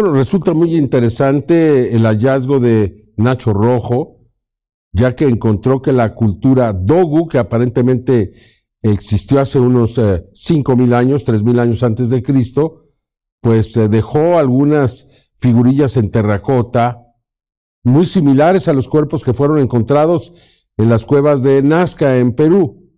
Bueno, resulta muy interesante el hallazgo de Nacho Rojo, ya que encontró que la cultura Dogu, que aparentemente existió hace unos eh, cinco mil años, tres mil años antes de Cristo, pues eh, dejó algunas figurillas en terracota muy similares a los cuerpos que fueron encontrados en las cuevas de Nazca, en Perú.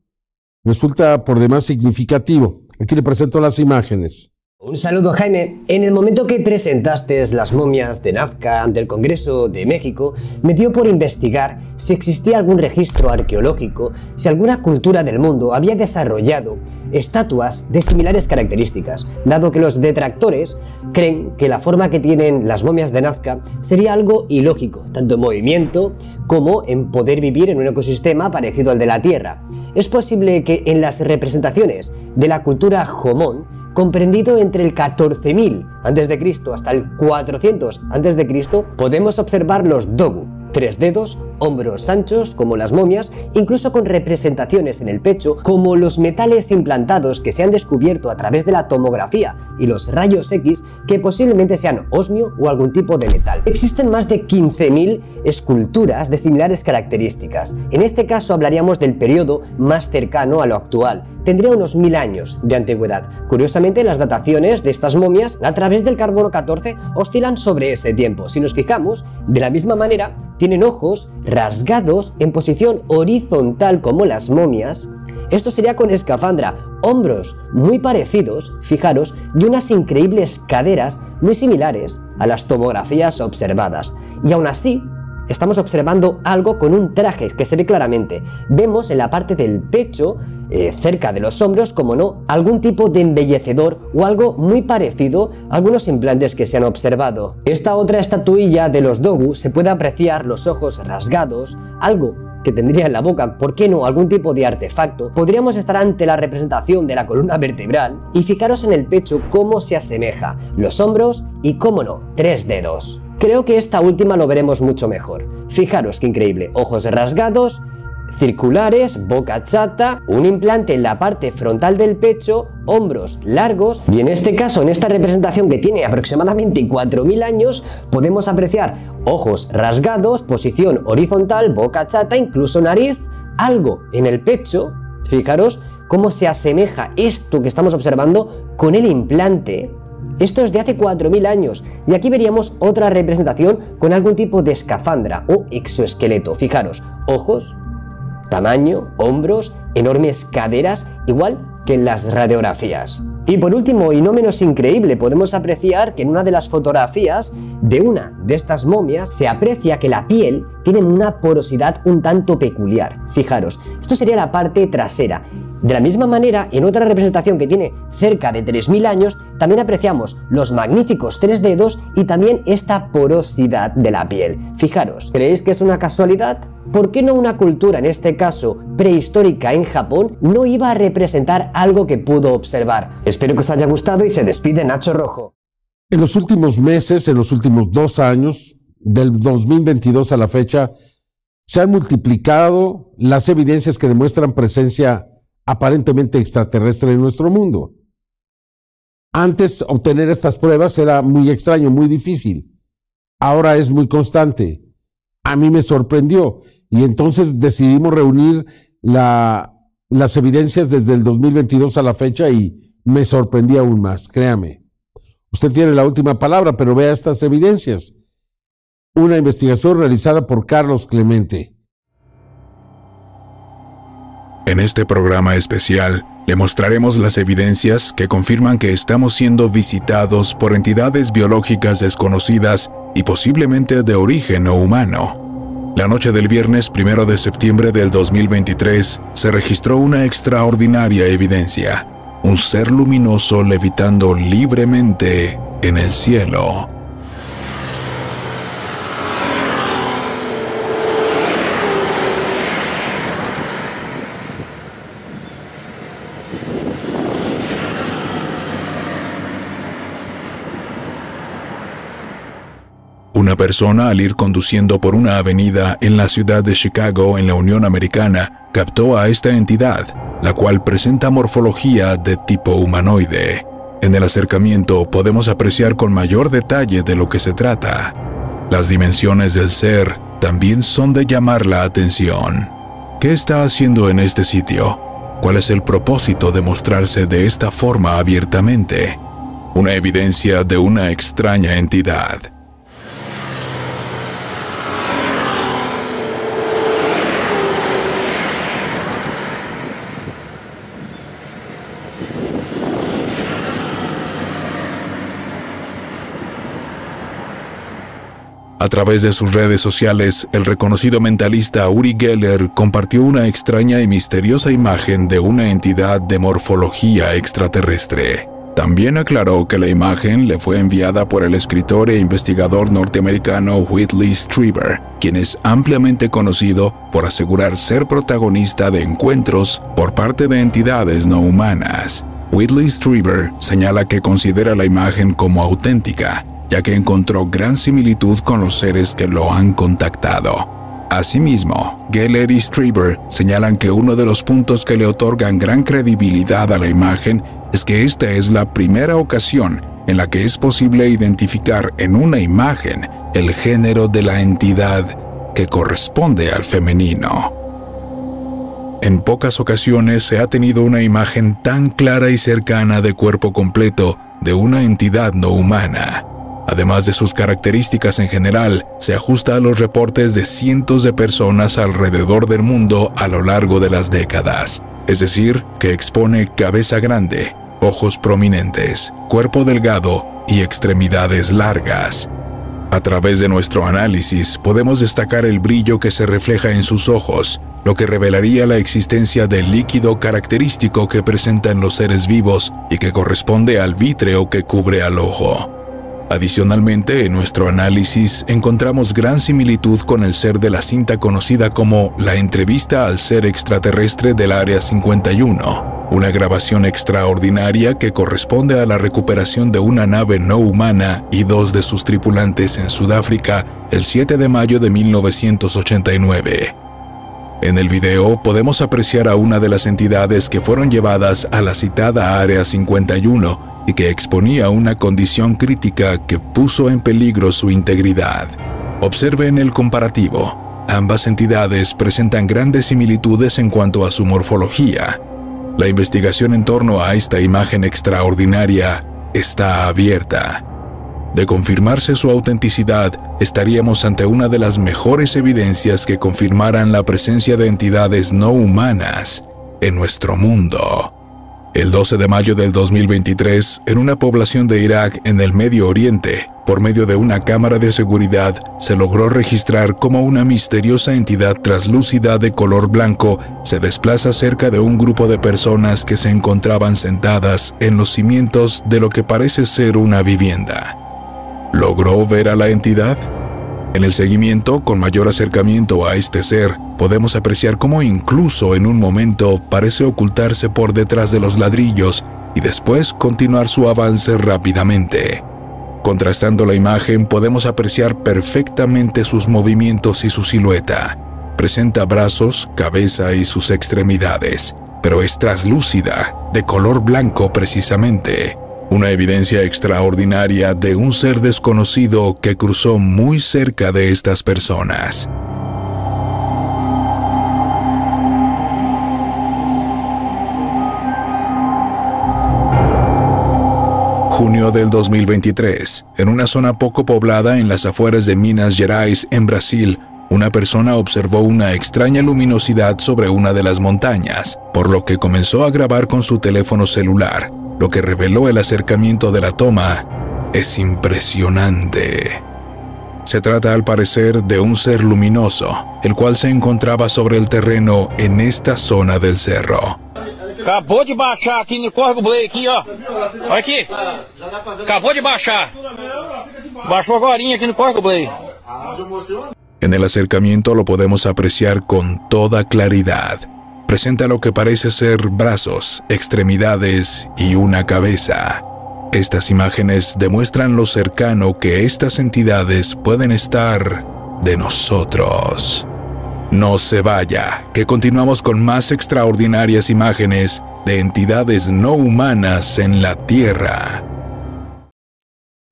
Resulta por demás significativo. Aquí le presento las imágenes. Un saludo Jaime. En el momento que presentaste las momias de Nazca ante el Congreso de México, me dio por investigar si existía algún registro arqueológico, si alguna cultura del mundo había desarrollado estatuas de similares características, dado que los detractores creen que la forma que tienen las momias de Nazca sería algo ilógico, tanto en movimiento como en poder vivir en un ecosistema parecido al de la Tierra. Es posible que en las representaciones de la cultura Jomón comprendido entre el 14.000 a.C. hasta el 400 a.C., podemos observar los Dogu, tres dedos, hombros anchos como las momias, incluso con representaciones en el pecho como los metales implantados que se han descubierto a través de la tomografía y los rayos X que posiblemente sean osmio o algún tipo de metal. Existen más de 15.000 esculturas de similares características. En este caso hablaríamos del periodo más cercano a lo actual. Tendría unos mil años de antigüedad. Curiosamente, las dataciones de estas momias a través del carbono 14 oscilan sobre ese tiempo. Si nos fijamos, de la misma manera, tienen ojos rasgados en posición horizontal como las momias. Esto sería con escafandra, hombros muy parecidos, fijaros, y unas increíbles caderas muy similares a las tomografías observadas. Y aún así, estamos observando algo con un traje que se ve claramente. Vemos en la parte del pecho, eh, cerca de los hombros, como no, algún tipo de embellecedor o algo muy parecido a algunos implantes que se han observado. Esta otra estatuilla de los Dogu se puede apreciar los ojos rasgados, algo que tendría en la boca, ¿por qué no algún tipo de artefacto? Podríamos estar ante la representación de la columna vertebral y fijaros en el pecho cómo se asemeja, los hombros y, cómo no, tres dedos. Creo que esta última lo veremos mucho mejor. Fijaros qué increíble, ojos rasgados, circulares, boca chata, un implante en la parte frontal del pecho, hombros largos. Y en este caso, en esta representación que tiene aproximadamente 4.000 años, podemos apreciar ojos rasgados, posición horizontal, boca chata, incluso nariz, algo en el pecho, fijaros cómo se asemeja esto que estamos observando con el implante esto es de hace 4.000 años y aquí veríamos otra representación con algún tipo de escafandra o exoesqueleto. Fijaros, ojos, tamaño, hombros, enormes caderas, igual que en las radiografías. Y por último, y no menos increíble, podemos apreciar que en una de las fotografías de una de estas momias se aprecia que la piel tiene una porosidad un tanto peculiar. Fijaros, esto sería la parte trasera de la misma manera, en otra representación que tiene cerca de 3.000 años, también apreciamos los magníficos tres dedos y también esta porosidad de la piel. Fijaros, ¿creéis que es una casualidad? ¿Por qué no una cultura, en este caso prehistórica en Japón, no iba a representar algo que pudo observar? Espero que os haya gustado y se despide Nacho Rojo. En los últimos meses, en los últimos dos años, del 2022 a la fecha, se han multiplicado las evidencias que demuestran presencia aparentemente extraterrestre en nuestro mundo. Antes obtener estas pruebas era muy extraño, muy difícil. Ahora es muy constante. A mí me sorprendió y entonces decidimos reunir las evidencias desde el 2022 a la fecha y me sorprendí aún más, créame. Usted tiene la última palabra, pero vea estas evidencias. Una investigación realizada por Carlos Clemente. En este programa especial le mostraremos las evidencias que confirman que estamos siendo visitados por entidades biológicas desconocidas y posiblemente de origen no humano. La noche del viernes 1 de septiembre del 2023 se registró una extraordinaria evidencia, un ser luminoso levitando libremente en el cielo. Una persona al ir conduciendo por una avenida en la ciudad de Chicago, en la Unión Americana, captó a esta entidad, la cual presenta morfología de tipo humanoide. En el acercamiento podemos apreciar con mayor detalle de lo que se trata. Las dimensiones del ser también son de llamar la atención. ¿Qué está haciendo en este sitio? ¿Cuál es el propósito de mostrarse de esta forma abiertamente? Una evidencia de una extraña entidad. A través de sus redes sociales, el reconocido mentalista Uri Geller compartió una extraña y misteriosa imagen de una entidad de morfología extraterrestre. También aclaró que la imagen le fue enviada por el escritor e investigador norteamericano Whitley Strieber, quien es ampliamente conocido por asegurar ser protagonista de encuentros por parte de entidades no humanas. Whitley Strieber señala que considera la imagen como auténtica ya que encontró gran similitud con los seres que lo han contactado. Asimismo, Geller y Strieber señalan que uno de los puntos que le otorgan gran credibilidad a la imagen es que esta es la primera ocasión en la que es posible identificar en una imagen el género de la entidad que corresponde al femenino. En pocas ocasiones se ha tenido una imagen tan clara y cercana de cuerpo completo de una entidad no humana. Además de sus características en general, se ajusta a los reportes de cientos de personas alrededor del mundo a lo largo de las décadas. Es decir, que expone cabeza grande, ojos prominentes, cuerpo delgado y extremidades largas. A través de nuestro análisis podemos destacar el brillo que se refleja en sus ojos, lo que revelaría la existencia del líquido característico que presentan los seres vivos y que corresponde al vítreo que cubre al ojo. Adicionalmente, en nuestro análisis encontramos gran similitud con el ser de la cinta conocida como La entrevista al ser extraterrestre del Área 51, una grabación extraordinaria que corresponde a la recuperación de una nave no humana y dos de sus tripulantes en Sudáfrica el 7 de mayo de 1989. En el video podemos apreciar a una de las entidades que fueron llevadas a la citada Área 51 y que exponía una condición crítica que puso en peligro su integridad. Observen el comparativo. Ambas entidades presentan grandes similitudes en cuanto a su morfología. La investigación en torno a esta imagen extraordinaria está abierta. De confirmarse su autenticidad, estaríamos ante una de las mejores evidencias que confirmaran la presencia de entidades no humanas en nuestro mundo. El 12 de mayo del 2023, en una población de Irak en el Medio Oriente, por medio de una cámara de seguridad, se logró registrar cómo una misteriosa entidad traslúcida de color blanco se desplaza cerca de un grupo de personas que se encontraban sentadas en los cimientos de lo que parece ser una vivienda. ¿Logró ver a la entidad? En el seguimiento, con mayor acercamiento a este ser, podemos apreciar cómo incluso en un momento parece ocultarse por detrás de los ladrillos y después continuar su avance rápidamente. Contrastando la imagen podemos apreciar perfectamente sus movimientos y su silueta. Presenta brazos, cabeza y sus extremidades, pero es traslúcida, de color blanco precisamente una evidencia extraordinaria de un ser desconocido que cruzó muy cerca de estas personas. Junio del 2023, en una zona poco poblada en las afueras de Minas Gerais, en Brasil, una persona observó una extraña luminosidad sobre una de las montañas, por lo que comenzó a grabar con su teléfono celular lo que reveló el acercamiento de la toma es impresionante. Se trata al parecer de un ser luminoso, el cual se encontraba sobre el terreno en esta zona del cerro. Acabou de baixar aqui no Córrego Blay aqui, ó. Olha aqui. Acabou de baixar. Baixou agora aqui no Córrego Blay. En el acercamiento lo podemos apreciar con toda claridad presenta lo que parece ser brazos, extremidades y una cabeza. Estas imágenes demuestran lo cercano que estas entidades pueden estar de nosotros. No se vaya, que continuamos con más extraordinarias imágenes de entidades no humanas en la Tierra.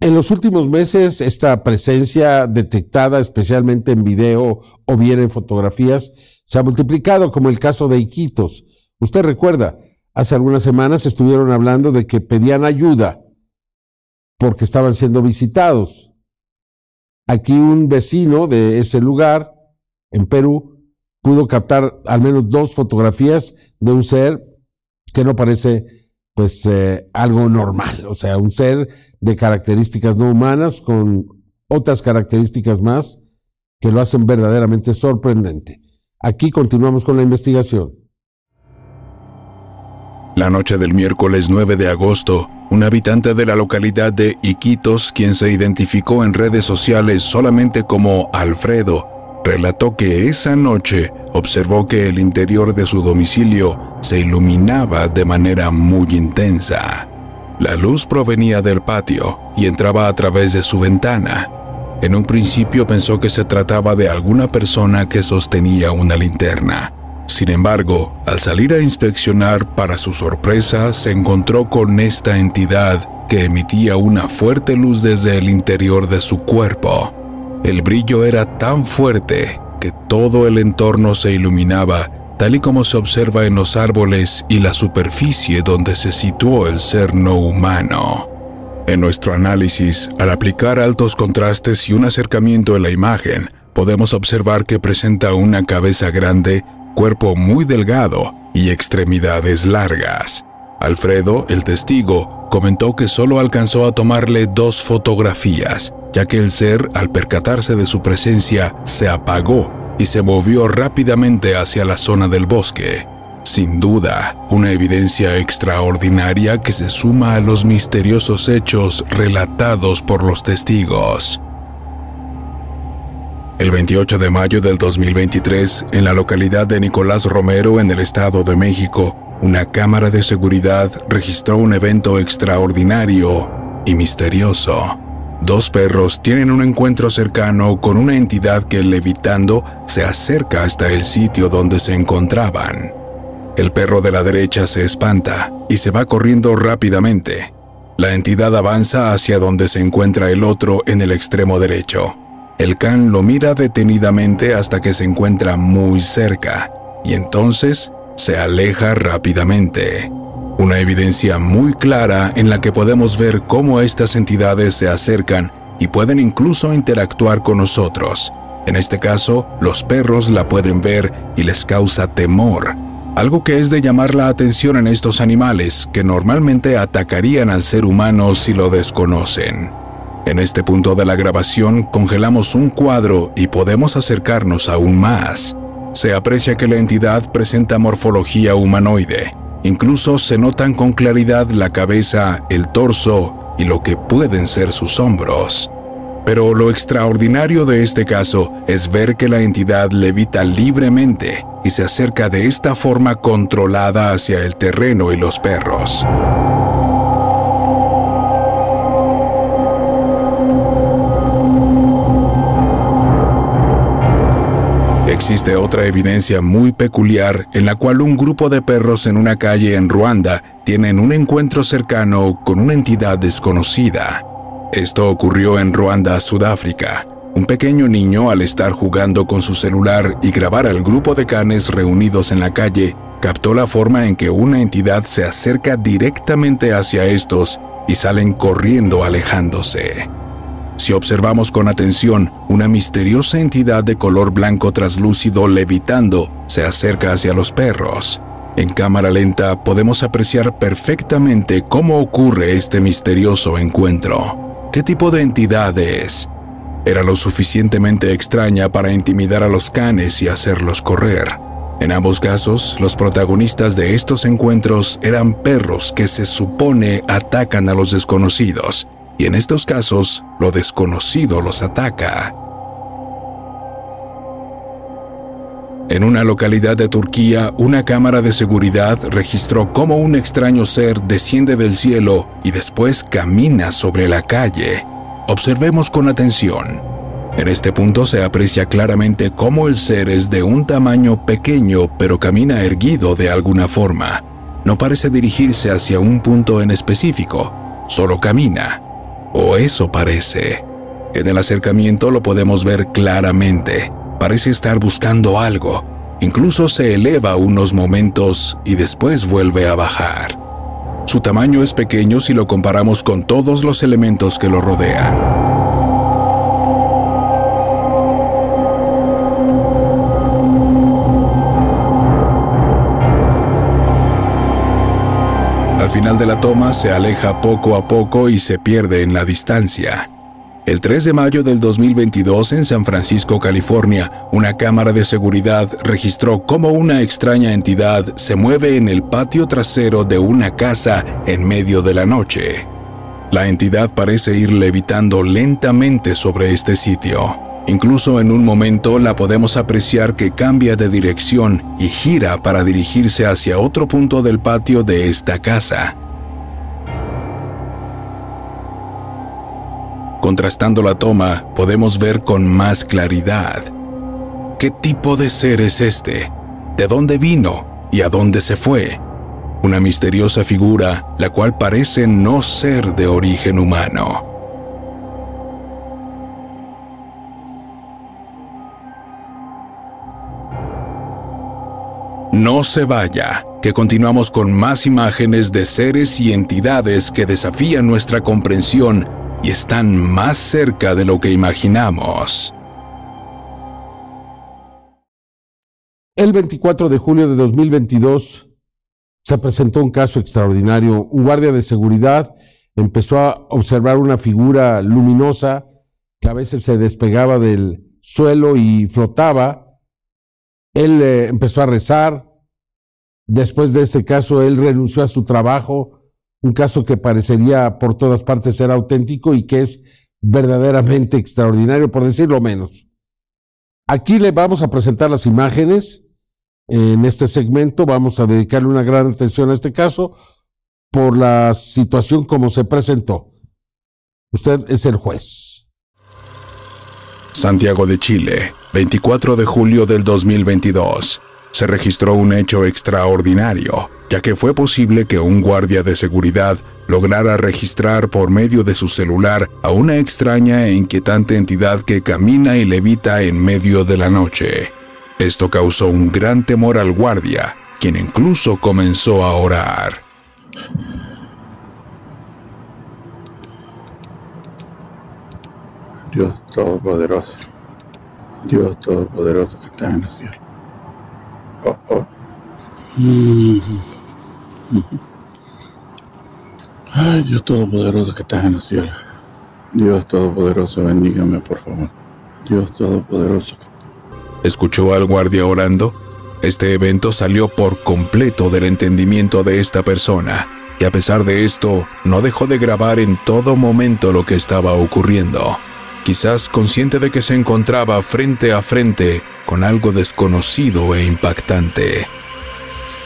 En los últimos meses, esta presencia detectada especialmente en video o bien en fotografías se ha multiplicado, como el caso de Iquitos. Usted recuerda, hace algunas semanas estuvieron hablando de que pedían ayuda porque estaban siendo visitados. Aquí un vecino de ese lugar en Perú pudo captar al menos dos fotografías de un ser que no parece pues eh, algo normal, o sea, un ser de características no humanas con otras características más que lo hacen verdaderamente sorprendente. Aquí continuamos con la investigación. La noche del miércoles 9 de agosto, un habitante de la localidad de Iquitos, quien se identificó en redes sociales solamente como Alfredo, relató que esa noche observó que el interior de su domicilio se iluminaba de manera muy intensa. La luz provenía del patio y entraba a través de su ventana. En un principio pensó que se trataba de alguna persona que sostenía una linterna. Sin embargo, al salir a inspeccionar, para su sorpresa, se encontró con esta entidad que emitía una fuerte luz desde el interior de su cuerpo. El brillo era tan fuerte que todo el entorno se iluminaba, tal y como se observa en los árboles y la superficie donde se situó el ser no humano. En nuestro análisis, al aplicar altos contrastes y un acercamiento en la imagen, podemos observar que presenta una cabeza grande, cuerpo muy delgado y extremidades largas. Alfredo, el testigo, comentó que solo alcanzó a tomarle dos fotografías, ya que el ser, al percatarse de su presencia, se apagó y se movió rápidamente hacia la zona del bosque. Sin duda, una evidencia extraordinaria que se suma a los misteriosos hechos relatados por los testigos. El 28 de mayo del 2023, en la localidad de Nicolás Romero, en el Estado de México, una cámara de seguridad registró un evento extraordinario y misterioso. Dos perros tienen un encuentro cercano con una entidad que levitando se acerca hasta el sitio donde se encontraban. El perro de la derecha se espanta y se va corriendo rápidamente. La entidad avanza hacia donde se encuentra el otro en el extremo derecho. El can lo mira detenidamente hasta que se encuentra muy cerca y entonces se aleja rápidamente. Una evidencia muy clara en la que podemos ver cómo estas entidades se acercan y pueden incluso interactuar con nosotros. En este caso, los perros la pueden ver y les causa temor, algo que es de llamar la atención en estos animales que normalmente atacarían al ser humano si lo desconocen. En este punto de la grabación congelamos un cuadro y podemos acercarnos aún más. Se aprecia que la entidad presenta morfología humanoide, Incluso se notan con claridad la cabeza, el torso y lo que pueden ser sus hombros. Pero lo extraordinario de este caso es ver que la entidad levita libremente y se acerca de esta forma controlada hacia el terreno y los perros. Existe otra evidencia muy peculiar en la cual un grupo de perros en una calle en Ruanda tienen un encuentro cercano con una entidad desconocida. Esto ocurrió en Ruanda, Sudáfrica. Un pequeño niño al estar jugando con su celular y grabar al grupo de canes reunidos en la calle, captó la forma en que una entidad se acerca directamente hacia estos y salen corriendo alejándose. Si observamos con atención, una misteriosa entidad de color blanco traslúcido levitando se acerca hacia los perros. En cámara lenta podemos apreciar perfectamente cómo ocurre este misterioso encuentro. ¿Qué tipo de entidad es? Era lo suficientemente extraña para intimidar a los canes y hacerlos correr. En ambos casos, los protagonistas de estos encuentros eran perros que se supone atacan a los desconocidos y en estos casos lo desconocido los ataca. En una localidad de Turquía, una cámara de seguridad registró cómo un extraño ser desciende del cielo y después camina sobre la calle. Observemos con atención. En este punto se aprecia claramente cómo el ser es de un tamaño pequeño pero camina erguido de alguna forma. No parece dirigirse hacia un punto en específico, solo camina. O eso parece. En el acercamiento lo podemos ver claramente. Parece estar buscando algo. Incluso se eleva unos momentos y después vuelve a bajar. Su tamaño es pequeño si lo comparamos con todos los elementos que lo rodean. Al final de la toma se aleja poco a poco y se pierde en la distancia. El 3 de mayo del 2022 en San Francisco, California, una cámara de seguridad registró cómo una extraña entidad se mueve en el patio trasero de una casa en medio de la noche. La entidad parece ir levitando lentamente sobre este sitio. Incluso en un momento la podemos apreciar que cambia de dirección y gira para dirigirse hacia otro punto del patio de esta casa. Contrastando la toma, podemos ver con más claridad. ¿Qué tipo de ser es este? ¿De dónde vino? ¿Y a dónde se fue? Una misteriosa figura, la cual parece no ser de origen humano. No se vaya, que continuamos con más imágenes de seres y entidades que desafían nuestra comprensión y están más cerca de lo que imaginamos. El 24 de julio de 2022 se presentó un caso extraordinario. Un guardia de seguridad empezó a observar una figura luminosa que a veces se despegaba del suelo y flotaba él eh, empezó a rezar. Después de este caso, él renunció a su trabajo, un caso que parecería por todas partes ser auténtico y que es verdaderamente extraordinario, por decirlo menos. Aquí le vamos a presentar las imágenes. En este segmento vamos a dedicarle una gran atención a este caso por la situación como se presentó. Usted es el juez. Santiago de Chile, 24 de julio del 2022, se registró un hecho extraordinario, ya que fue posible que un guardia de seguridad lograra registrar por medio de su celular a una extraña e inquietante entidad que camina y levita en medio de la noche. Esto causó un gran temor al guardia, quien incluso comenzó a orar. Dios Todopoderoso Dios Todopoderoso que está en los cielos. Oh, oh. Ay, Dios Todopoderoso que estás en los cielos. Dios Todopoderoso, bendígame por favor. Dios Todopoderoso. ¿Escuchó al guardia orando? Este evento salió por completo del entendimiento de esta persona, y a pesar de esto, no dejó de grabar en todo momento lo que estaba ocurriendo quizás consciente de que se encontraba frente a frente con algo desconocido e impactante.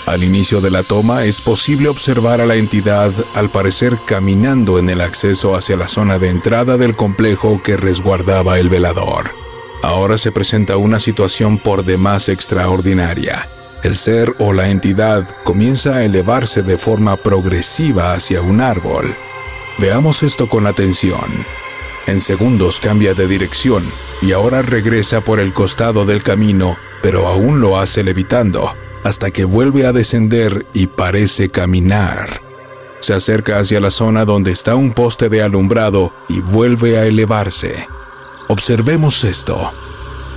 Al inicio de la toma es posible observar a la entidad al parecer caminando en el acceso hacia la zona de entrada del complejo que resguardaba el velador. Ahora se presenta una situación por demás extraordinaria. El ser o la entidad comienza a elevarse de forma progresiva hacia un árbol. Veamos esto con atención. En segundos cambia de dirección y ahora regresa por el costado del camino, pero aún lo hace levitando, hasta que vuelve a descender y parece caminar. Se acerca hacia la zona donde está un poste de alumbrado y vuelve a elevarse. Observemos esto.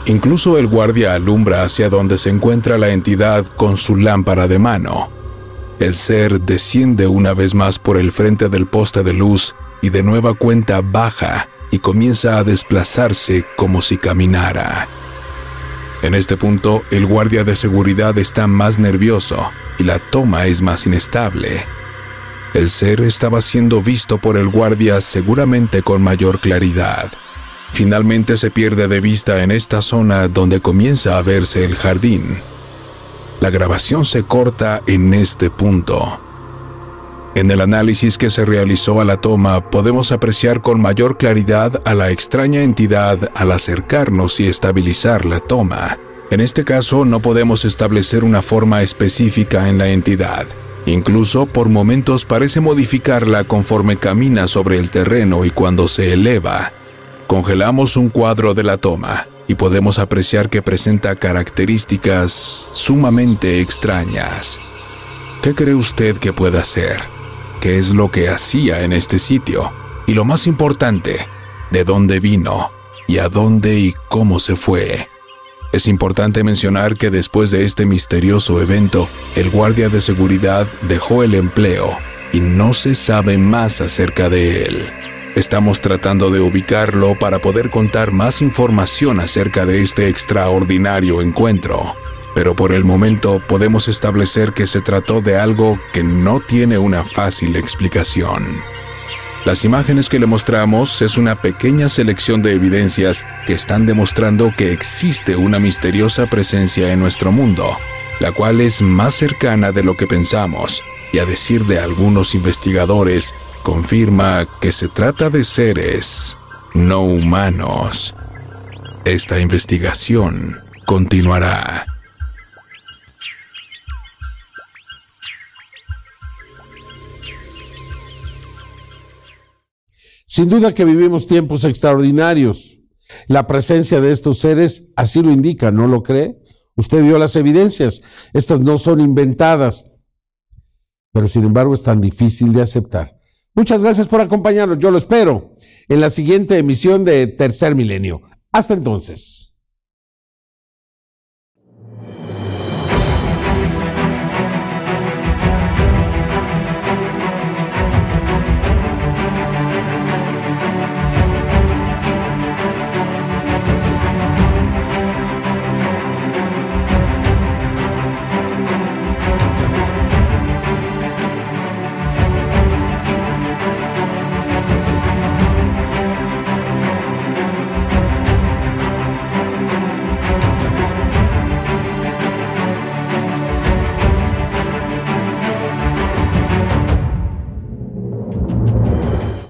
Incluso el guardia alumbra hacia donde se encuentra la entidad con su lámpara de mano. El ser desciende una vez más por el frente del poste de luz y de nueva cuenta baja y comienza a desplazarse como si caminara. En este punto, el guardia de seguridad está más nervioso y la toma es más inestable. El ser estaba siendo visto por el guardia seguramente con mayor claridad. Finalmente se pierde de vista en esta zona donde comienza a verse el jardín. La grabación se corta en este punto. En el análisis que se realizó a la toma podemos apreciar con mayor claridad a la extraña entidad al acercarnos y estabilizar la toma. En este caso no podemos establecer una forma específica en la entidad. Incluso por momentos parece modificarla conforme camina sobre el terreno y cuando se eleva. Congelamos un cuadro de la toma y podemos apreciar que presenta características sumamente extrañas. ¿Qué cree usted que pueda ser? Qué es lo que hacía en este sitio y lo más importante, de dónde vino y a dónde y cómo se fue. Es importante mencionar que después de este misterioso evento, el guardia de seguridad dejó el empleo y no se sabe más acerca de él. Estamos tratando de ubicarlo para poder contar más información acerca de este extraordinario encuentro pero por el momento podemos establecer que se trató de algo que no tiene una fácil explicación. Las imágenes que le mostramos es una pequeña selección de evidencias que están demostrando que existe una misteriosa presencia en nuestro mundo, la cual es más cercana de lo que pensamos, y a decir de algunos investigadores, confirma que se trata de seres no humanos. Esta investigación continuará. Sin duda que vivimos tiempos extraordinarios. La presencia de estos seres así lo indica, ¿no lo cree? Usted vio las evidencias. Estas no son inventadas, pero sin embargo es tan difícil de aceptar. Muchas gracias por acompañarnos. Yo lo espero en la siguiente emisión de Tercer Milenio. Hasta entonces.